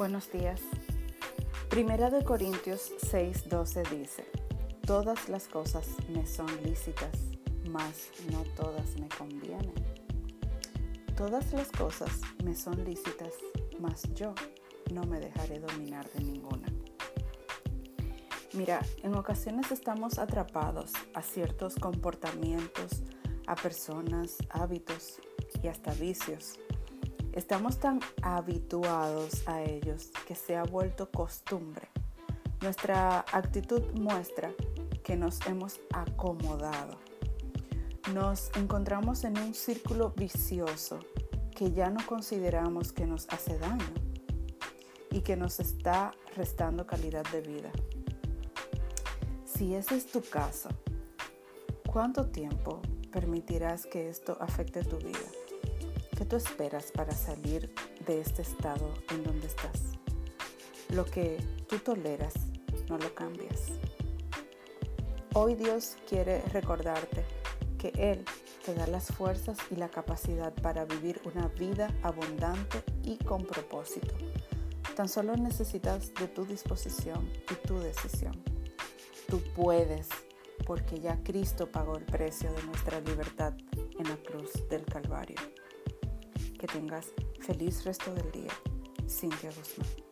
Buenos días. Primera de Corintios 6:12 dice, Todas las cosas me son lícitas, mas no todas me convienen. Todas las cosas me son lícitas, mas yo no me dejaré dominar de ninguna. Mira, en ocasiones estamos atrapados a ciertos comportamientos, a personas, hábitos y hasta vicios Estamos tan habituados a ellos que se ha vuelto costumbre. Nuestra actitud muestra que nos hemos acomodado. Nos encontramos en un círculo vicioso que ya no consideramos que nos hace daño y que nos está restando calidad de vida. Si ese es tu caso, ¿cuánto tiempo permitirás que esto afecte tu vida? ¿Qué tú esperas para salir de este estado en donde estás? Lo que tú toleras, no lo cambias. Hoy Dios quiere recordarte que Él te da las fuerzas y la capacidad para vivir una vida abundante y con propósito. Tan solo necesitas de tu disposición y tu decisión. Tú puedes, porque ya Cristo pagó el precio de nuestra libertad en la cruz del Calvario. Que tengas feliz resto del día. Cintia Guzmán.